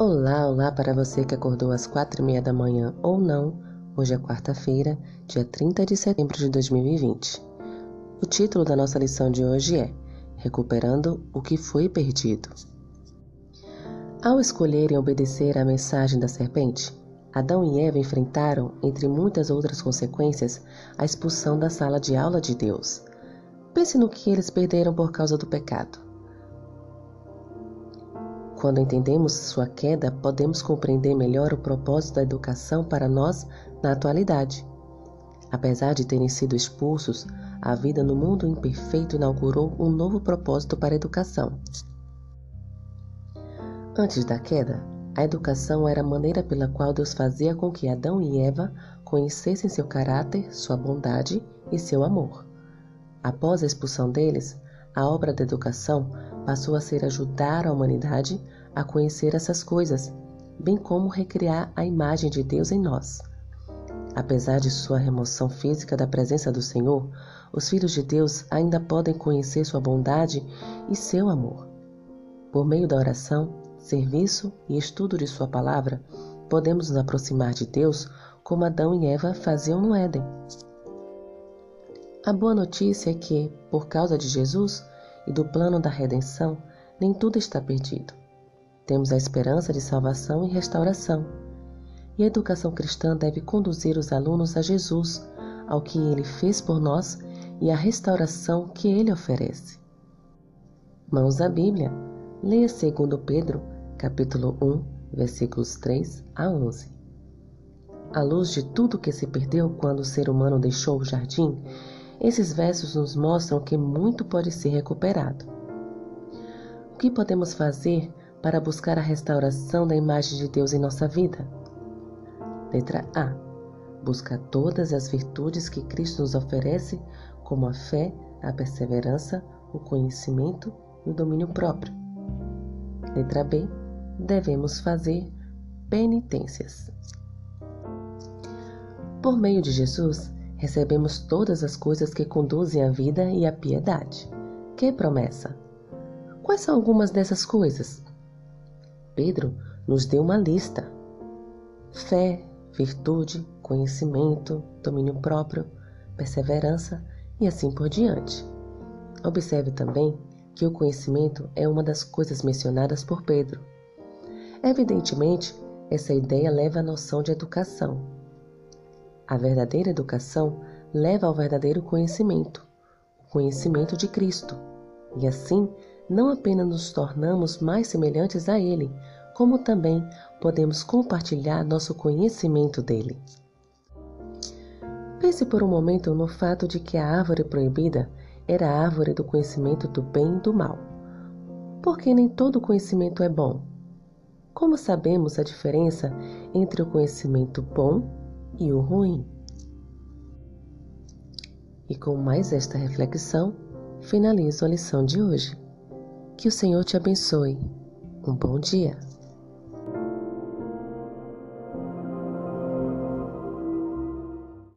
Olá, olá para você que acordou às quatro e meia da manhã ou não. Hoje é quarta-feira, dia 30 de setembro de 2020. O título da nossa lição de hoje é Recuperando o que foi perdido. Ao escolherem obedecer à mensagem da serpente, Adão e Eva enfrentaram, entre muitas outras consequências, a expulsão da sala de aula de Deus. Pense no que eles perderam por causa do pecado. Quando entendemos sua queda, podemos compreender melhor o propósito da educação para nós na atualidade. Apesar de terem sido expulsos, a vida no mundo imperfeito inaugurou um novo propósito para a educação. Antes da queda, a educação era a maneira pela qual Deus fazia com que Adão e Eva conhecessem seu caráter, sua bondade e seu amor. Após a expulsão deles, a obra da educação passou a ser ajudar a humanidade a conhecer essas coisas, bem como recriar a imagem de Deus em nós. Apesar de sua remoção física da presença do Senhor, os filhos de Deus ainda podem conhecer sua bondade e seu amor. Por meio da oração, serviço e estudo de Sua palavra, podemos nos aproximar de Deus como Adão e Eva faziam no Éden. A boa notícia é que, por causa de Jesus, e do plano da redenção, nem tudo está perdido. Temos a esperança de salvação e restauração. E a educação cristã deve conduzir os alunos a Jesus, ao que ele fez por nós e à restauração que ele oferece. Mãos à Bíblia. Leia 2 Pedro, capítulo 1, versículos 3 a 11. À luz de tudo que se perdeu quando o ser humano deixou o jardim, esses versos nos mostram que muito pode ser recuperado. O que podemos fazer para buscar a restauração da imagem de Deus em nossa vida? Letra A. Busca todas as virtudes que Cristo nos oferece, como a fé, a perseverança, o conhecimento e o domínio próprio. Letra B. Devemos fazer penitências. Por meio de Jesus, recebemos todas as coisas que conduzem à vida e à piedade. Que promessa! Quais são algumas dessas coisas? Pedro nos deu uma lista: fé, virtude, conhecimento, domínio próprio, perseverança e assim por diante. Observe também que o conhecimento é uma das coisas mencionadas por Pedro. Evidentemente, essa ideia leva à noção de educação, a verdadeira educação leva ao verdadeiro conhecimento, o conhecimento de Cristo. E assim, não apenas nos tornamos mais semelhantes a Ele, como também podemos compartilhar nosso conhecimento dele. Pense por um momento no fato de que a árvore proibida era a árvore do conhecimento do bem e do mal. Porque nem todo conhecimento é bom. Como sabemos a diferença entre o conhecimento bom e o ruim. E com mais esta reflexão, finalizo a lição de hoje. Que o Senhor te abençoe. Um bom dia.